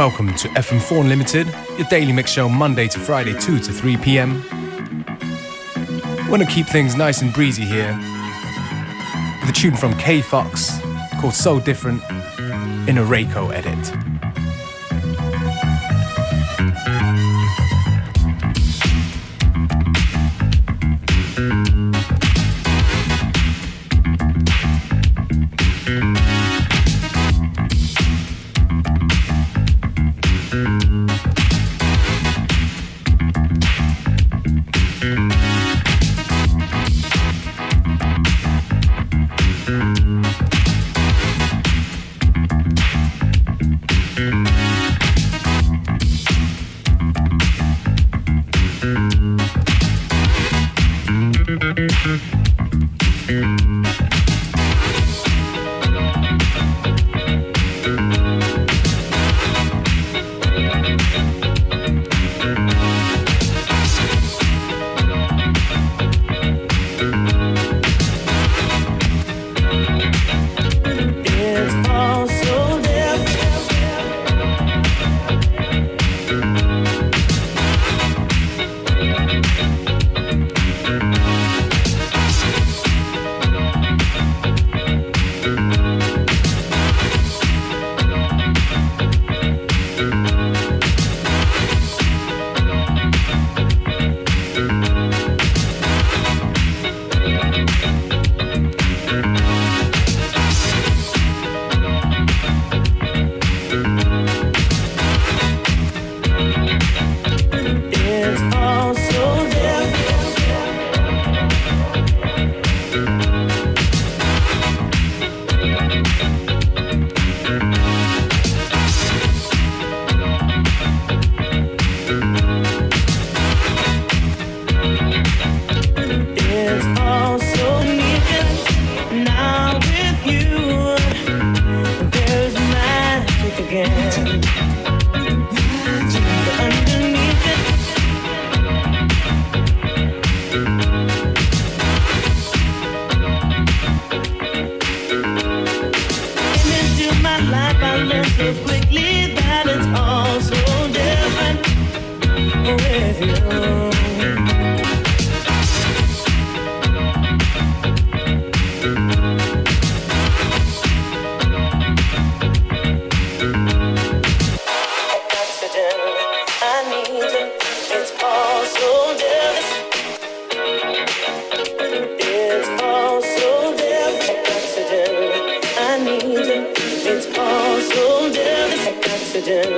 Welcome to FM4 Unlimited, your daily mix show Monday to Friday, 2 to 3 p.m. Want to keep things nice and breezy here with a tune from K Fox called So Different in a Reiko edit.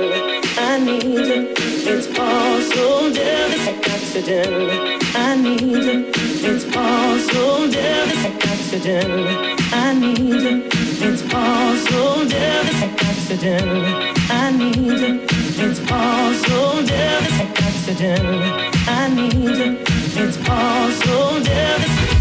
I need it's all so delicate oxygen. I need it's all so delicate oxygen. I need it's all so delicate oxygen. I need it's all so delicate oxygen. I need it's all so delicate.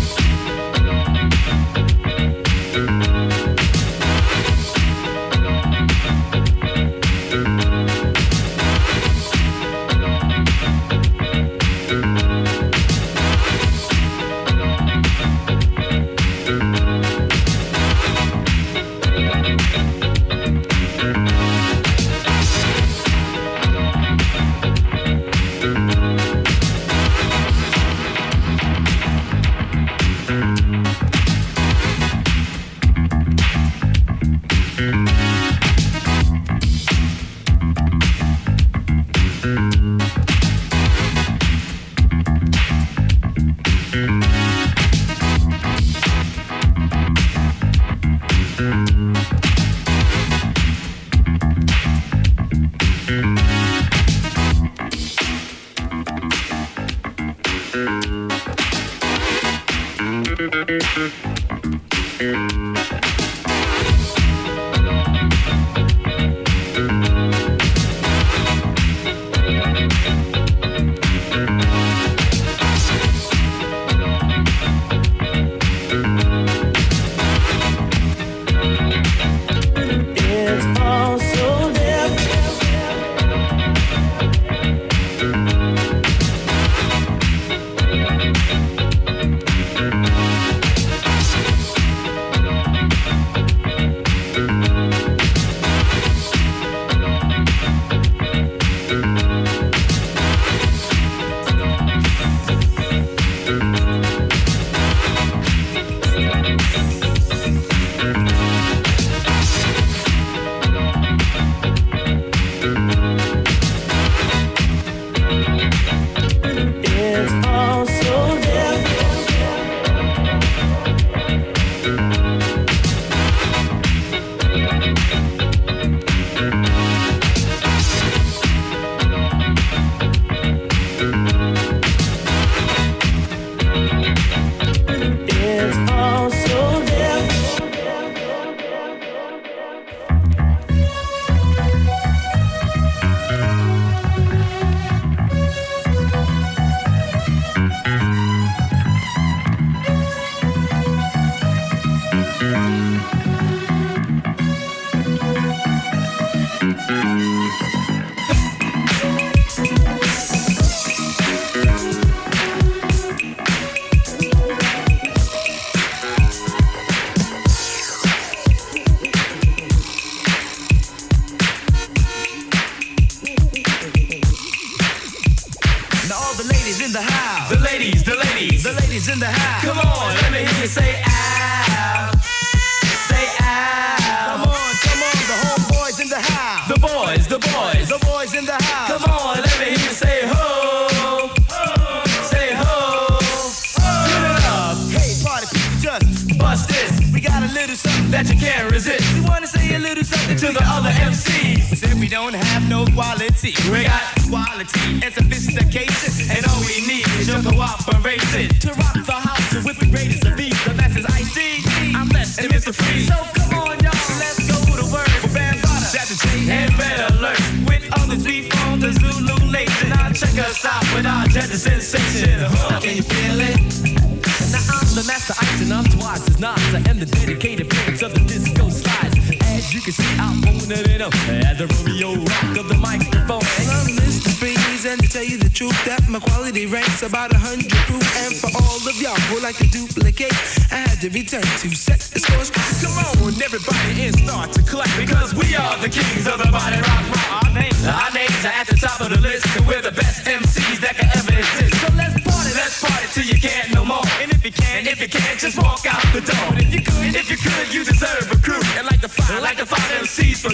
We don't have no quality. We got quality and sophistication. And all we need is your cooperation. to rock the house with the greatest of these, the best is Ice-T. I'm blessed And Mr. Freeze. So come on, y'all, let's go to work. For Bambaataa, That's a G and better alert. with others we form the Zulu Nation. Now check us out with our jet sensation. Huh. Can you feel it? Now I'm the master ice and I'm twice as nice. I am the dedicated prince of the I'm owning it up as a Romeo rock of the microphone. Well, I'm Mr. Freeze, and to tell you the truth, that my quality ranks about a hundred proof. And for all of y'all who like to duplicate, I had to return to set the scores. Come on, everybody, and start to clap because we are the kings of the body rock. rock. Our names, our names are at the top of the list, and we're the best MCs that can ever exist. So let's party, let's party till you can't no more. And if you can, and if you can't, just walk out the door. And if you could, and if you could, you deserve a the five MCs from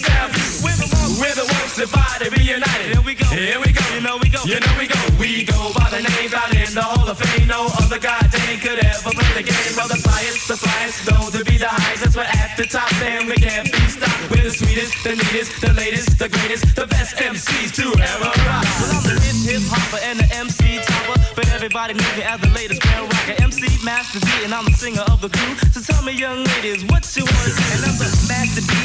we're the ones, divided, reunited. Here we go, here we go. You know we go, you know we go. We go by the names out in the Hall of Fame. No other goddamn could ever play the game. Well, the flyest, the flyest, known to be the highest. That's we're at the top, and we can't be stopped. We're the sweetest, the neatest, the latest, the greatest, the best MCs to ever rock. Well, I'm the hip hopper and the MC topper. But everybody knows me as the latest grand rocker. MC Master D, and I'm the singer of the crew. So tell me, young ladies, what you want? And I'm the Master D,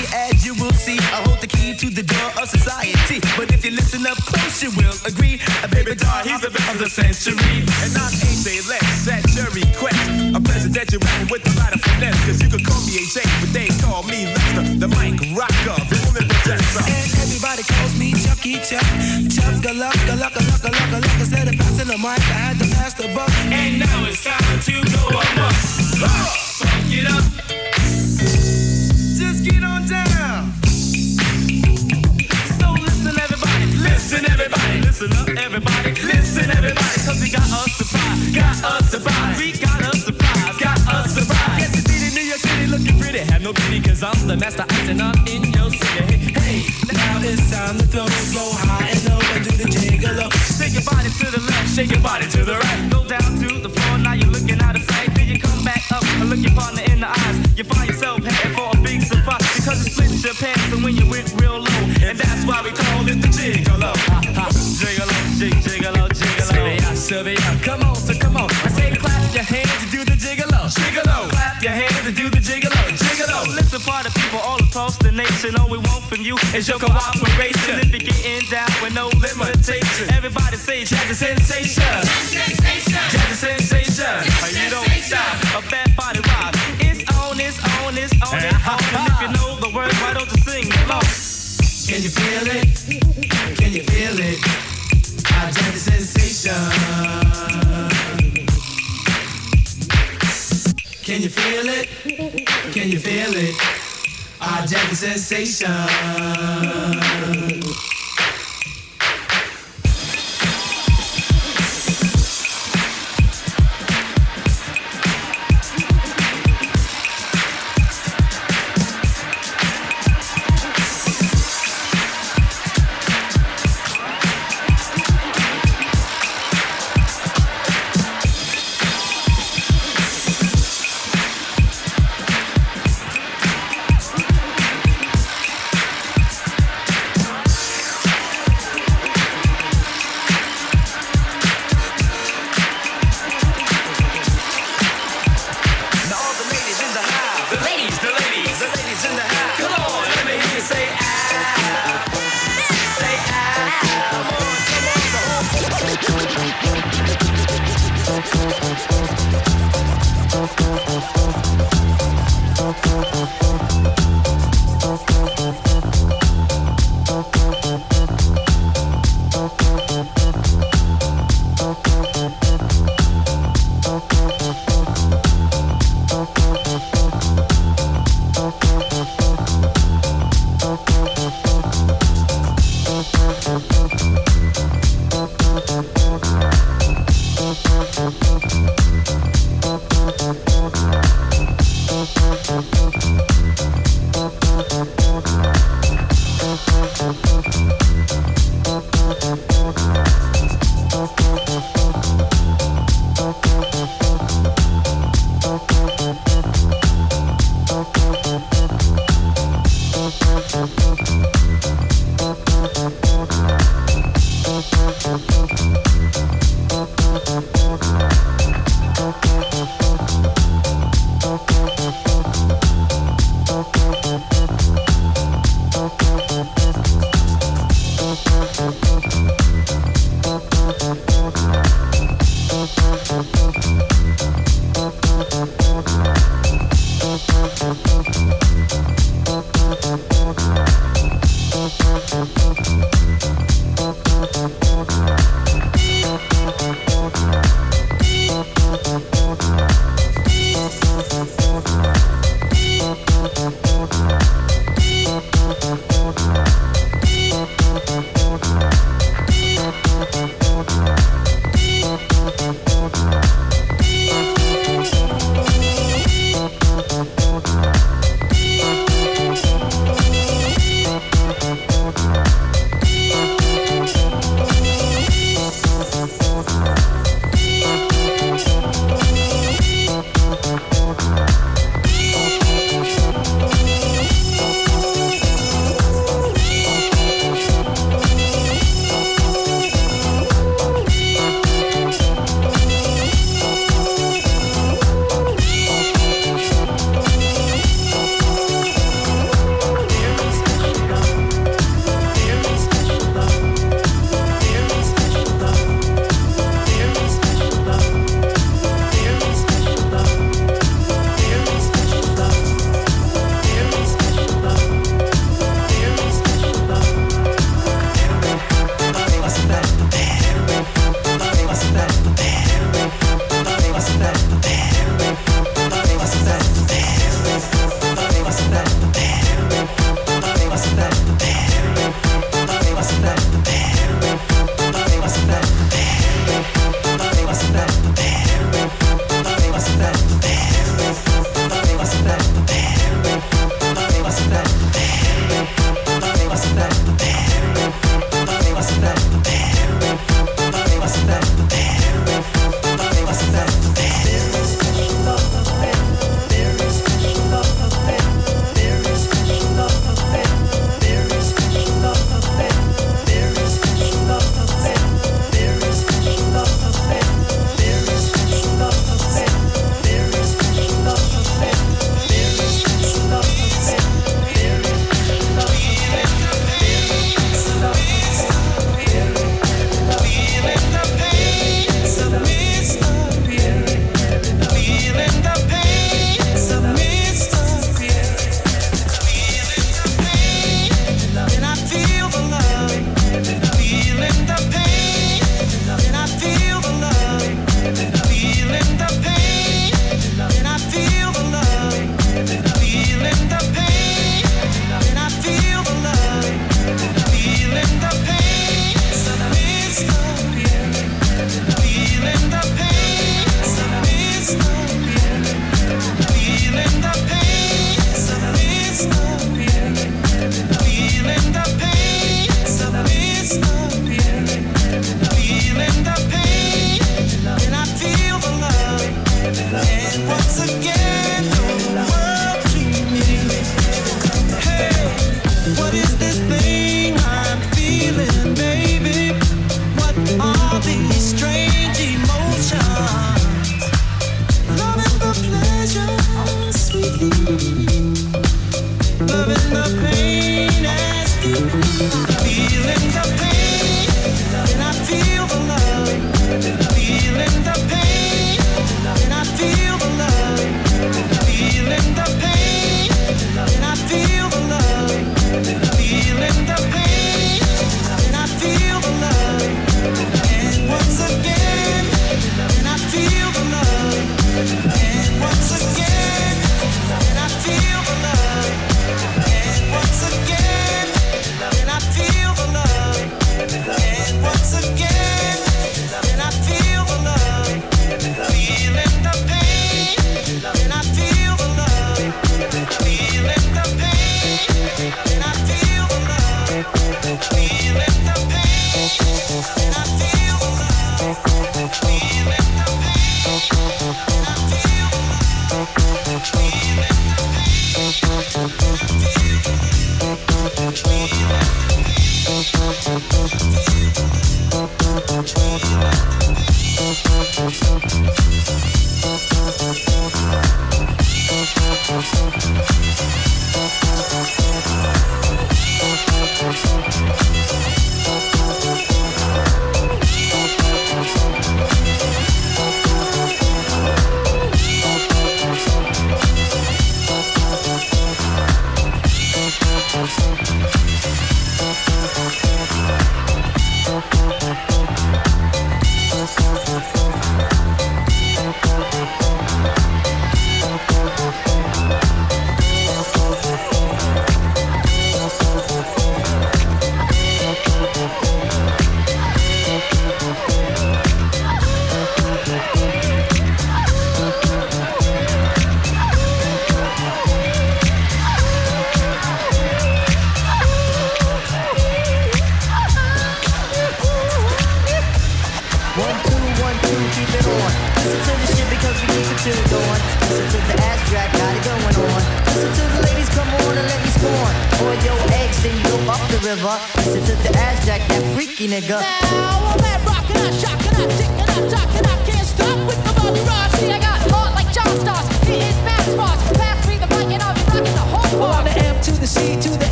to the door of society. But if you listen up close, you will agree. A baby doll, he's the best of the century. And I'm AJ Lex at your request. A presidential rapper with a lot of finesse. Cause you could call me AJ, but they call me Lester. The mic rocker, the woman possessor. And everybody calls me Chucky Chuck. Chuck a luck, a luck, a luck, a luck, a luck. Instead of passing the mic, I had to pass the buck. And now it's time to go amok. Funk it up. Listen up, everybody. Listen, everybody. Cause we got a surprise. Got us surprise. We got a surprise. Got us surprise. Yes, indeed, in New York City, looking pretty. Have no pity, cause I'm the master ice and I'm in your city. Hey. Now it's time to throw, go high and low and do the gigolo. Shake your body to the left. Shake your body to the right. Go down to the floor, now you're looking out of sight. Then you come back up and look your partner in the eyes. You find yourself heading for a big surprise because it splits your pants and when you went real low. And that's why we call it the gigolo. Out. Come on, so come on. I say clap your hands and do the gigolo. Gigolo. Clap your hands and do the gigolo, gigolo. Listen, party people all across the nation. All we want from you is your cooperation. If you're getting down with no limitation, everybody say jazzy sensation. Jazzy sensation. You don't stop. A bad body rock. It's on, it's on, it's on, it's on. And if you know the words, why don't you sing along? Can you feel it? Can you feel it? I jazz the sensation. You feel it? Can you feel it? Jazz the sensation.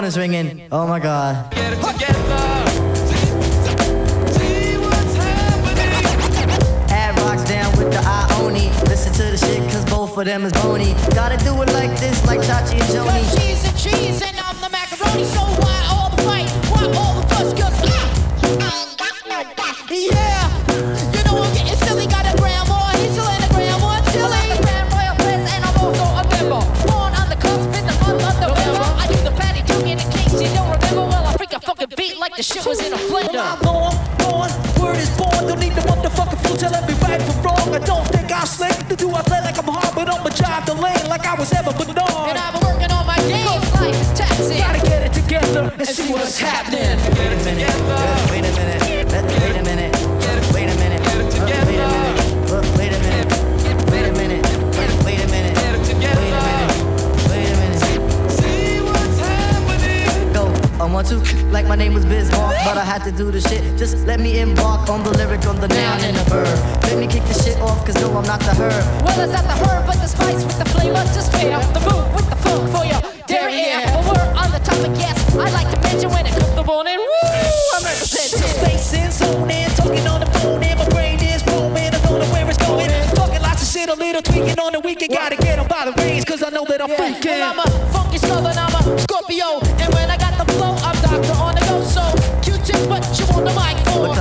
Phone is ringing. Oh my god. get it together. See what's happening. Ad-Rock's down with the Ione. Listen to the shit cause both of them is bony. Gotta do it like this, like Chachi and Joni. Cause cheese and cheese and I'm the macaroni, so why all the fight? Why all the fuss? Cause ah, I, yeah, the shit was in a blender. I'm on, on, word is born. Don't need the motherfucking fool telling me right from wrong. I don't think I'm slick. To do I play like I'm hard, but I'ma drive the lane like I was ever but And I've been working on my game. Life is taxing. Gotta get it together and see what's happening. Wait a minute. uh, Wait a minute. Wait a minute. One two, like my name was Bismarck, but I had to do the shit. Just let me embark on the lyric, on the noun and the verb. Let me kick the shit off, cause no, I'm not the herb. Well, it's not the herb, but the spice with the flavor. Just fair the move with the funk for your derriere. But we're on the topic, yes. I like to mention when it comes to morning. Woo! I'm representing. Space in, zone in, talking on the phone, and my brain is roaming. I don't know where it's going. Talking lots of shit, a little tweaking on the weekend. Gotta get 'em by the reins, cause I know that I'm Well, freaking. I'm a funky southern, I'm a Scorpio.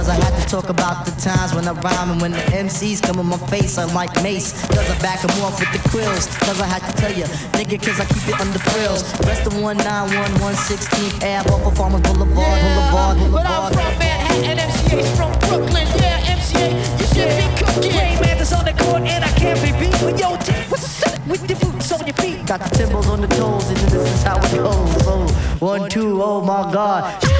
I had to talk about the times when I rhyme and when the MCs come in my face, I'm like Mace. Cause I back back 'em off with the quills. Cause I had to tell ya, nigga, cause I keep it under frills. Rest of 191, 116th Ave off of Farmers Boulevard, Boulevard, But I'm from Manhattan, MCA's from Brooklyn. Yeah, MCA, you should be cooking. Rainman's on the court, and I can't be beat. But yo, T, what's the set with the boots on your feet? Got the timbals on the toes, and this is how it goes. Oh, one, two, oh my god.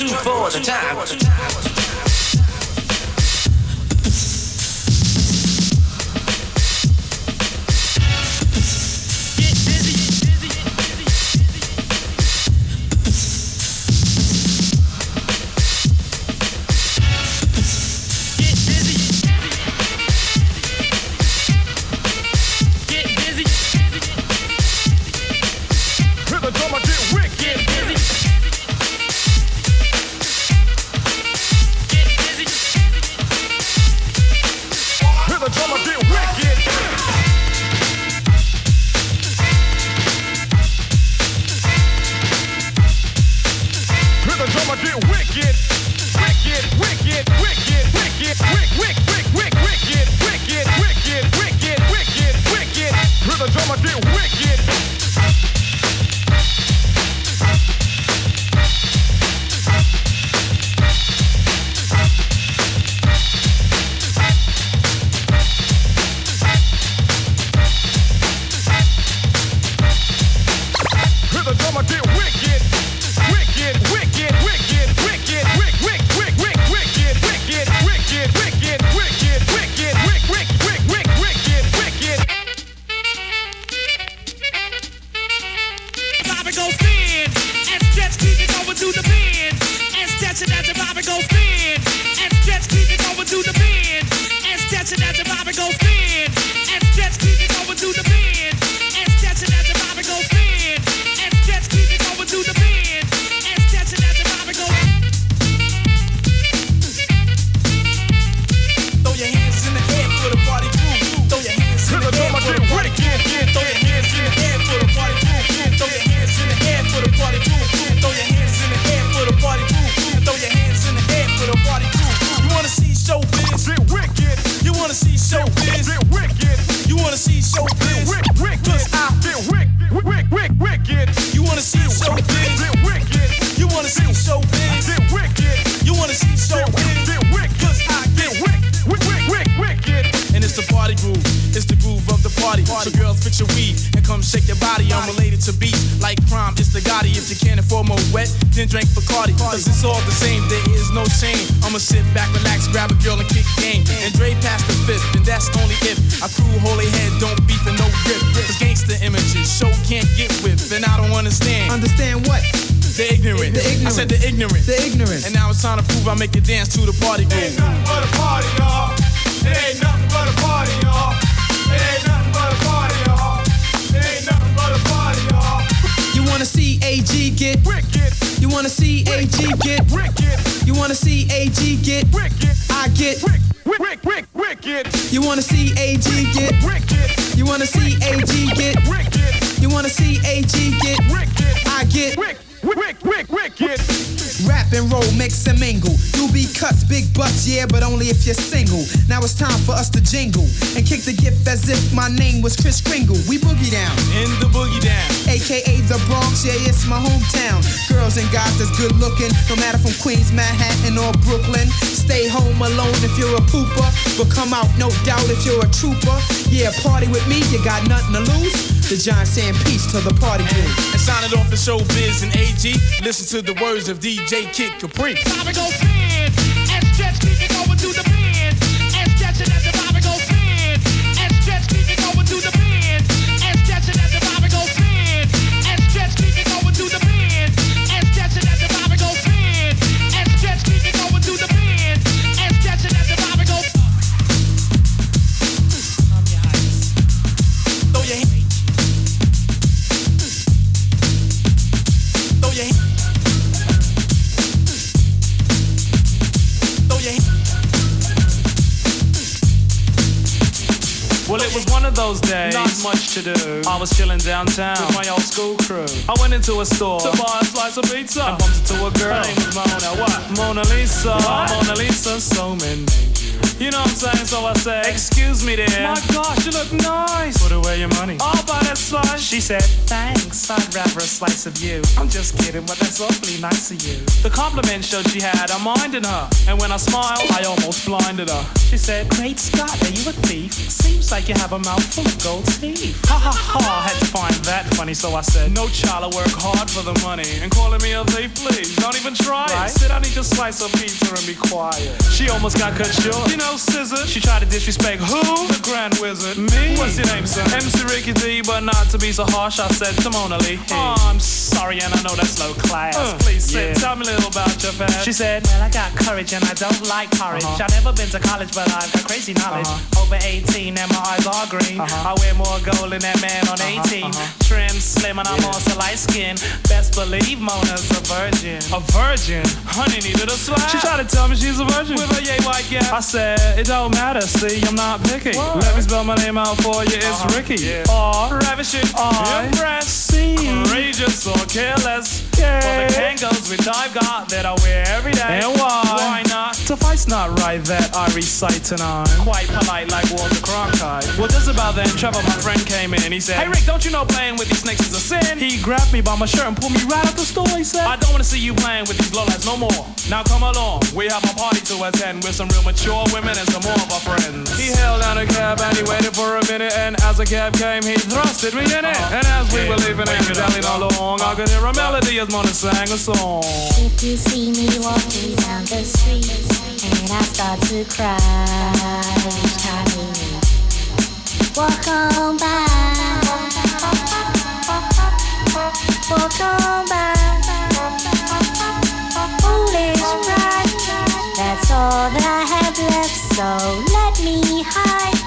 Two for the time. So girls, fix your weave and come shake your body. I'm related to beats like crime, it's the Gotti. If you can't afford more wet, then drink Bacardi. Cause it's all the same, there is no shame. I'ma sit back, relax, grab a girl and kick game. And Dre past the fifth, and that's only if I crew holy head, don't beef and no grip. Cause gangster images, show can't get with, and I don't understand. Understand what? The ignorant. The ignorant. I said the ignorant. The ignorance. And now it's time to prove I make you dance to the party groove. nothing but a party, y'all. It ain't nothing but a party, y'all. Wanna see AG get? Wicked, You wanna see AG get? wicked, You wanna see AG get? wicked, I get. wick, wick, wick, wick, wicked, You wanna see AG get? wicked, You wanna see AG get? wicked, You wanna see AG get? wicked, I get. wick, wick, wick, wicked. Rap and roll, mix and mingle. You be cuts, big butts, yeah, but only if you're single. Now it's time for us to jingle and kick the gift as if my name was Kris Kringle. We boogie down, In the boogie down. aka the Bronx, yeah, it's my hometown. Girls and guys that's good looking, no matter from Queens, Manhattan, or Brooklyn. Stay home alone if you're a pooper, but come out, no doubt, if you're a trooper. Yeah, party with me, you got nothing to lose. The John saying peace to the party crew. And sign it off for showbiz and AG. Listen to the words of DJ Kid Capri. Bobby goes spin and stretch keep it over to the to do. I was chilling downtown with my old school crew. I went into a store to buy a slice of pizza. I bumped into a girl. Her name was Mona. What? Mona Lisa. Mona Lisa. So many. You know what I'm saying? So I said, Excuse me, dear. My gosh, you look nice. Put away your money. I'll buy that slice. She said, Thanks. I'd rather a slice of you. I'm just kidding, but that's awfully nice of you. The compliment showed she had a mind in her. And when I smiled, I almost blinded her. She said, Great Scott, are you a thief? Seems like you have a mouthful of gold teeth. Ha ha ha, I had to find that funny, so I said, No child, I work hard for the money. And calling me a thief, please, don't even try it. Sit down, eat your slice of pizza and be quiet. She almost got cut short. You know, scissor. She tried to disrespect who? The Grand Wizard. Me? What's your name, sir? MC Ricky D, but not to be so harsh, I said to Mona Lee. Oh, I'm sorry, and I know that's low class. Please sit, tell me a little about your past. She said, Well, I got courage and I don't like courage. Uh-huh. I've never been to college, but I've got crazy knowledge. Over 18 and my eyes are green. Uh-huh. I wear more gold than that man on 18. Trim, slim, and I'm also light skinned. Best believe Mona's a virgin. A virgin? Honey needed a slap. She tried to tell me she's a virgin. With a yay white gap. I said, It don't matter, see, I'm not picky. Let me spell my name out for you, it's uh-huh. Ricky. R, ravishing, I, impress, courageous or careless. Okay. For the Kangols which I've got that I wear every day. And why? Why not? Right that I recite tonight. Quite polite like Walter Cronkite. Well, just about then, Trevor, my friend, came in. and He said, Hey Rick, don't you know playing with these snakes is a sin? He grabbed me by my shirt and pulled me right out the store. He said, I don't wanna see you playing with these lowlights no more. Now come along, we have a party to attend with some real mature women and some more of our friends. He held down a cab and he waited for a minute. And as the cab came, he thrusted me in it. Uh-huh. And as we Yeah, were leaving and wake dallying all dog. along, I could hear a melody as Mona sang a song. If you see me walking down the street and I start to cry each time you walk on by, walk on by. Foolish pride, that's all that I have left. So let me hide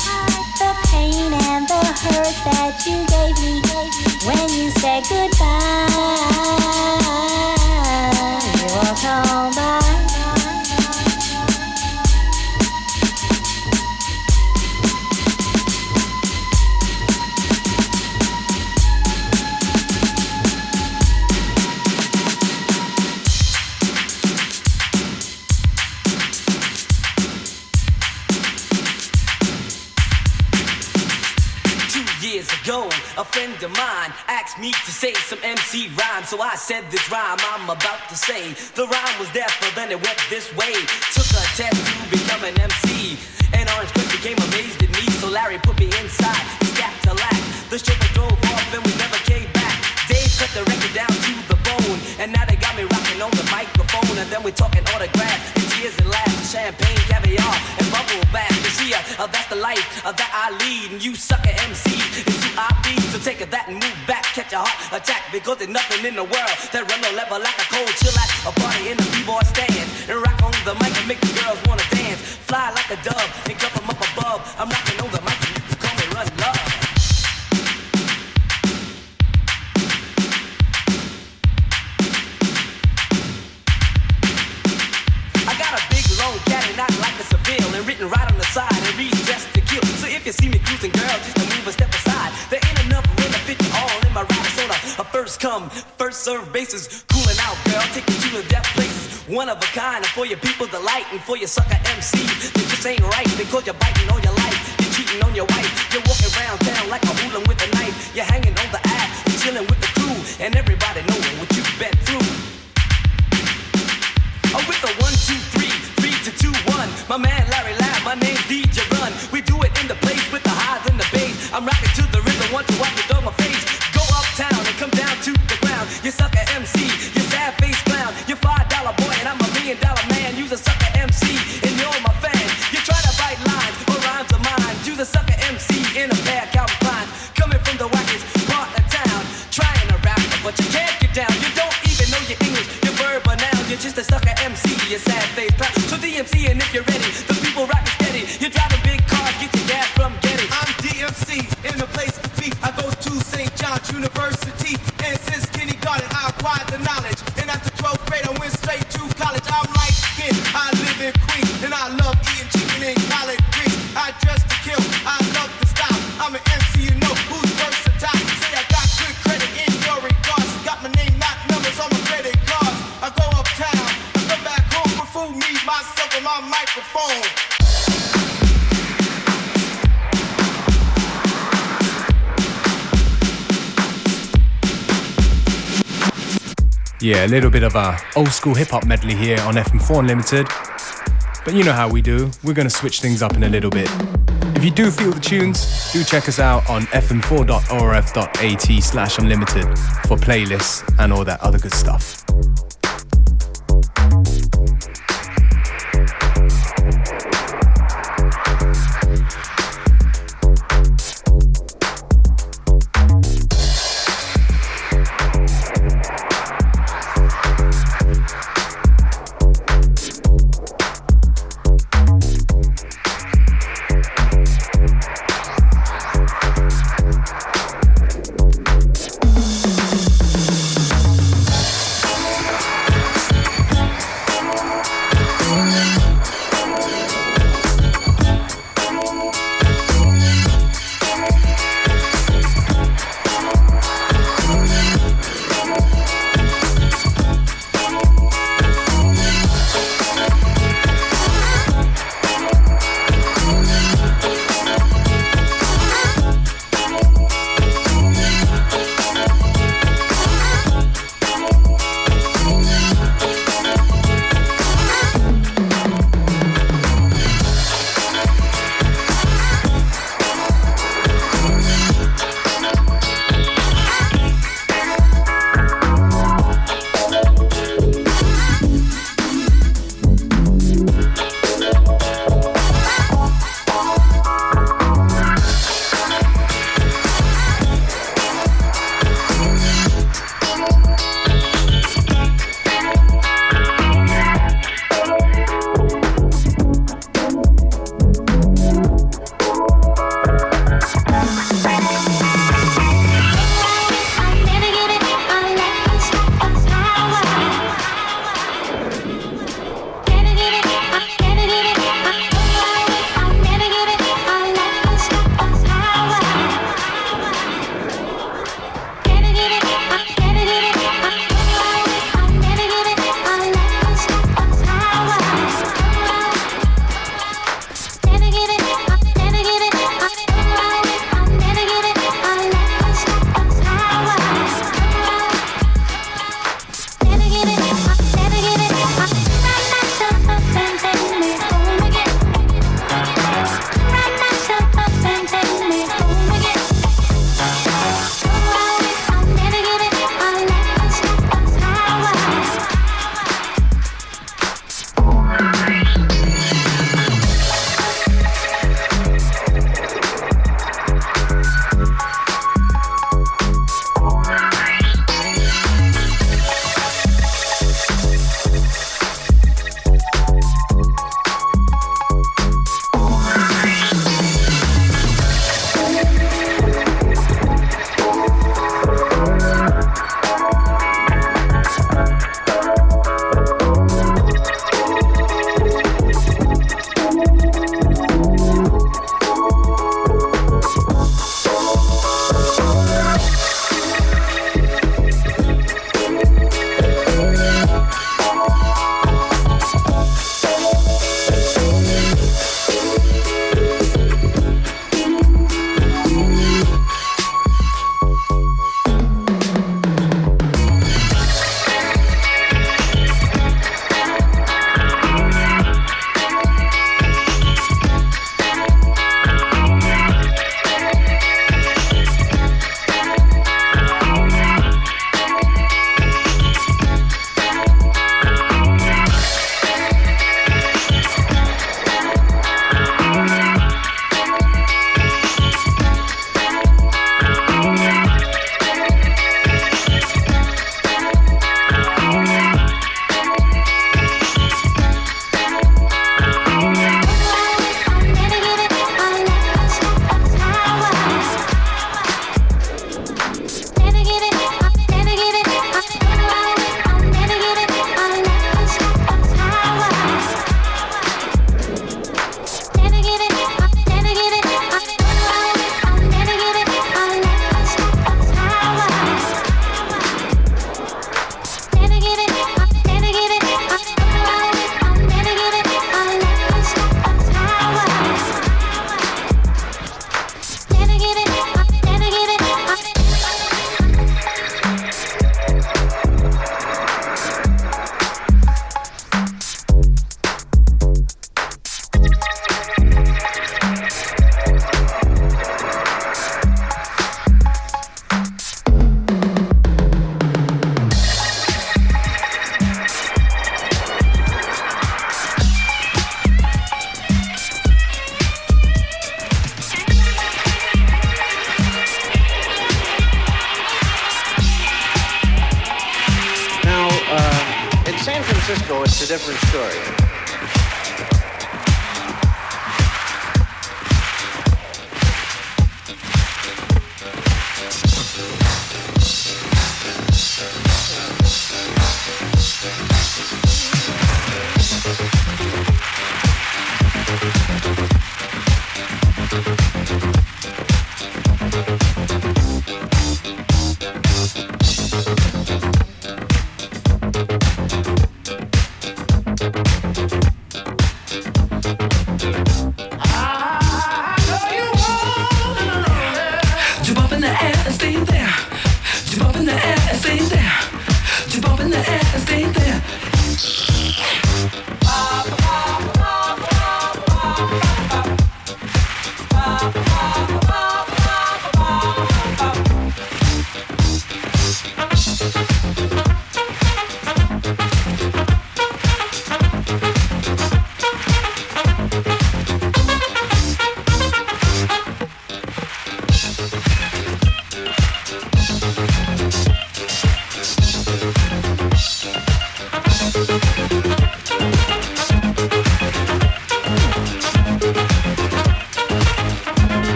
the pain and the hurt that you gave me when you said goodbye. A friend of mine asked me to say some MC rhyme. So I said this rhyme I'm about to say. The rhyme was there, but then it went this way. Took a test to become an MC. And Orange Krush became amazed at me. So Larry put me inside. His Cadillac. The chauffeur drove off and we never came back. Dave cut the record down to the bone. And now they got me rocking on the microphone. And then we're talking autographs tears and laughs. Champagne, caviar, and bubble bath. You see, uh, that's the life uh, that I lead. And you sucker MCs into I feed. So take that and move back. Catch a heart attack because there's nothing in the world that run the level like a cold chill at a party in the b-boy stand. And rock on the mic and make the girls wanna dance. Fly like a dove and come from up above. I'm rocking on the you see me cruising, girl, just to move a step aside. There ain't enough room to fit you all in my ride. So a first come, first serve basis. Cooling out, girl, take you to the depth places. One of a kind, and for your people's delight, and for your sucker MC. It just ain't right because you're biting on your life. You're cheating on your wife. You're walking around town like a hooligan with a knife. You're hanging on the ass, you're chilling with the crew, and everybody knowing what you've been through. Oh, with the one, two, three to two, one. My man Larry Larr, my name's DJ Run. We do it in the place with the highs and the bass. I'm rocking to the rhythm, want to watch me throw my face. Go uptown and come down to the ground. You sucker MC, you sad face clown. You're five dollar boy and I'm a million dollar man. You's a sucker MC and you're my fan. You try to bite lines or rhymes of mine. You the sucker MC in a of Calvin Kleins. Coming from the wackest part of town. Trying to rap, but you can't get down. You don't even know your English, your verb or noun. You're just a sucker MC, you sad face And if you're ready, the people rock it steady. You're driving big cars, get your from Getty. I'm DMC in the place to be. I go to St. John's University, and since kindergarten I acquired the knowledge. Yeah, a little bit of a old school hip hop medley here on FM4 Unlimited. But you know how we do, we're going to switch things up in a little bit. If you do feel the tunes, do check us out on fm4.orf.at slash unlimited for playlists and all that other good stuff.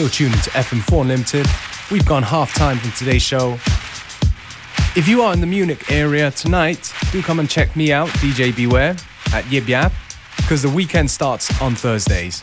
still tuned to FM4 Limited. We've gone half time from today's show. If you are in the Munich area tonight, do come and check me out, DJ Beware, at Yib Yap, because the weekend starts on Thursdays.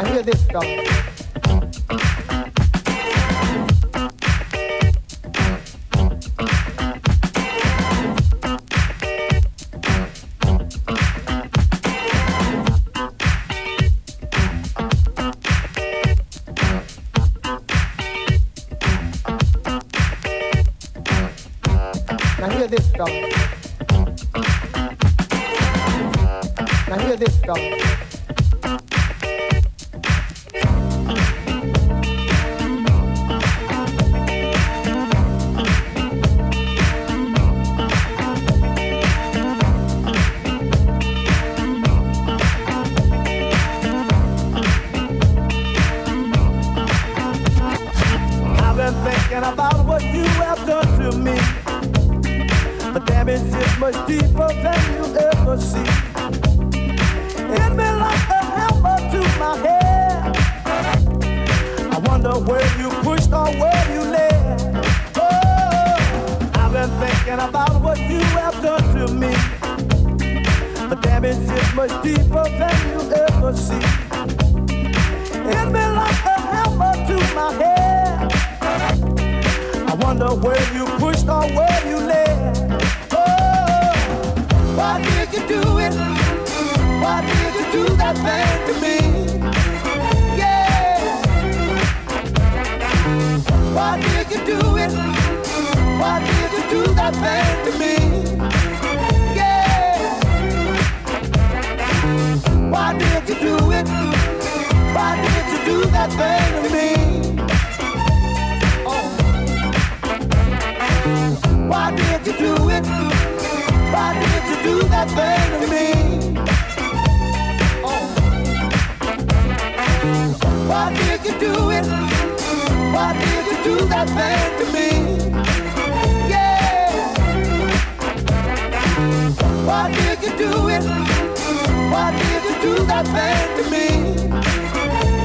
Now hear this stuff. The damage is much deeper than you ever see. Hit me like a hammer to my head. I wonder where you pushed or where you led. Oh, why did you do it? Why did you do that thing to me? Yeah. Why did you do it? Why did you do that thing to me? Why did you do it? Why did you do that thing to me? Oh. Why did you do it? Why did you do that thing to me? Oh. Why did you do it? Why did you do that thing to me? Yeah. Why did you do it? Why did you do that thing to me?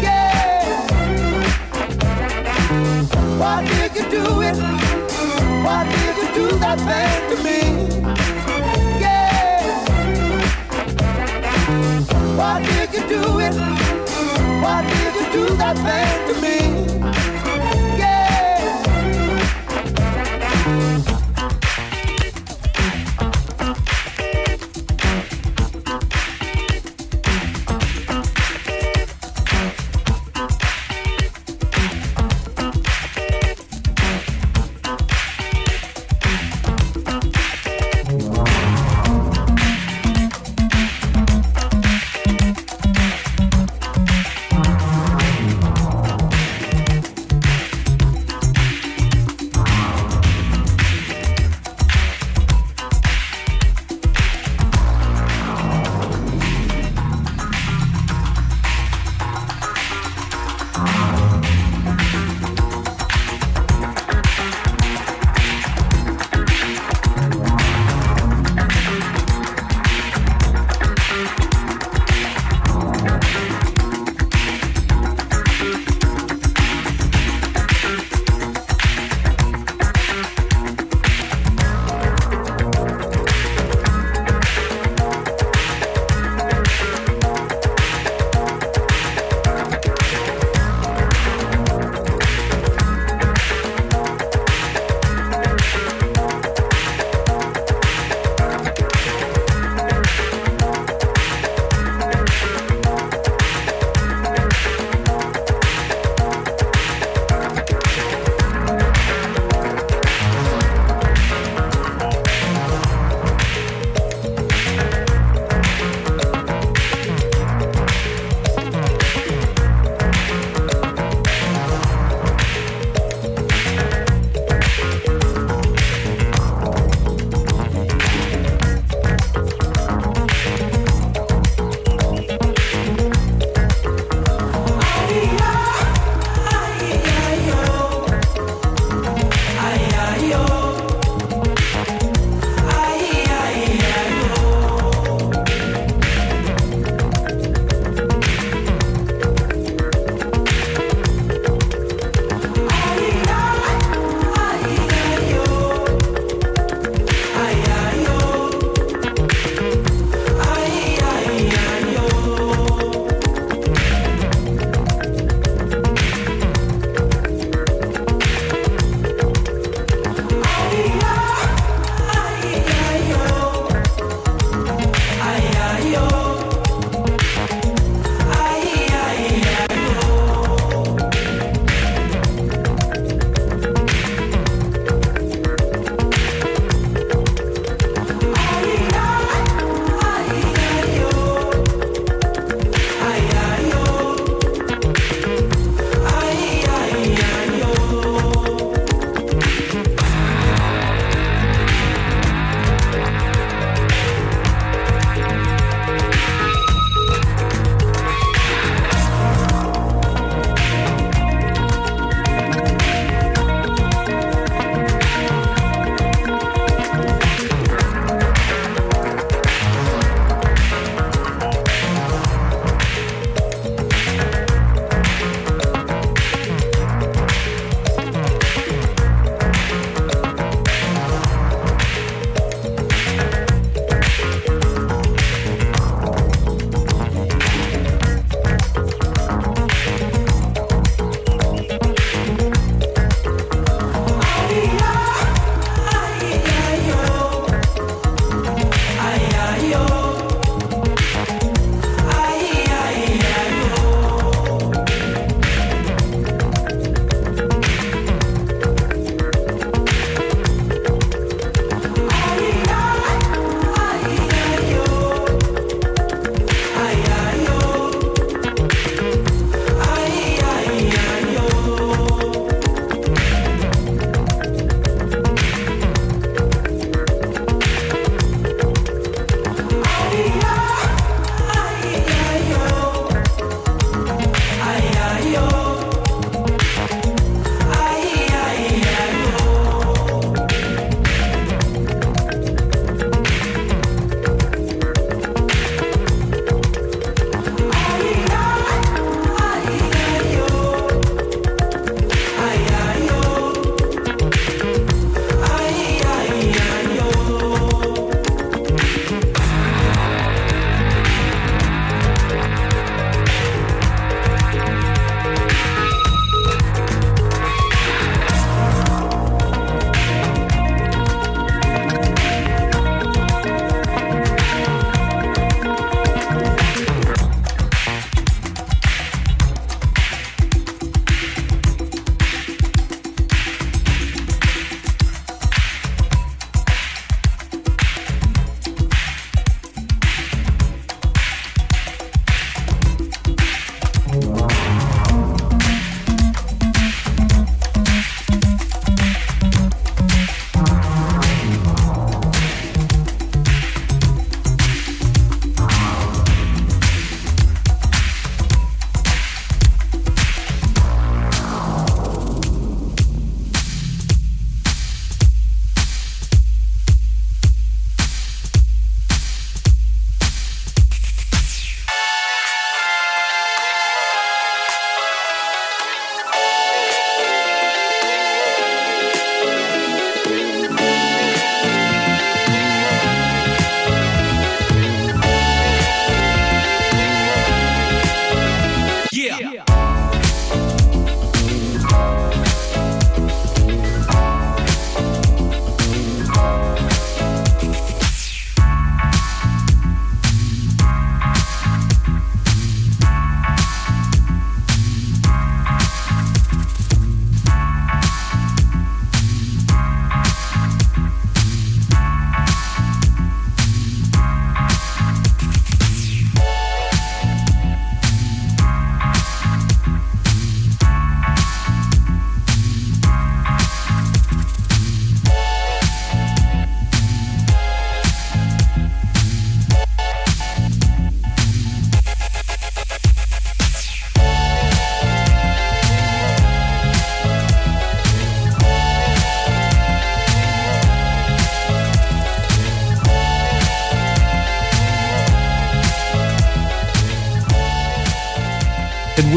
Yeah. Why did you do it? Why did you do that thing to me? Yeah. Why did you do it? Why did you do that thing to me?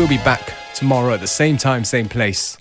We'll be back tomorrow at the same time, same place.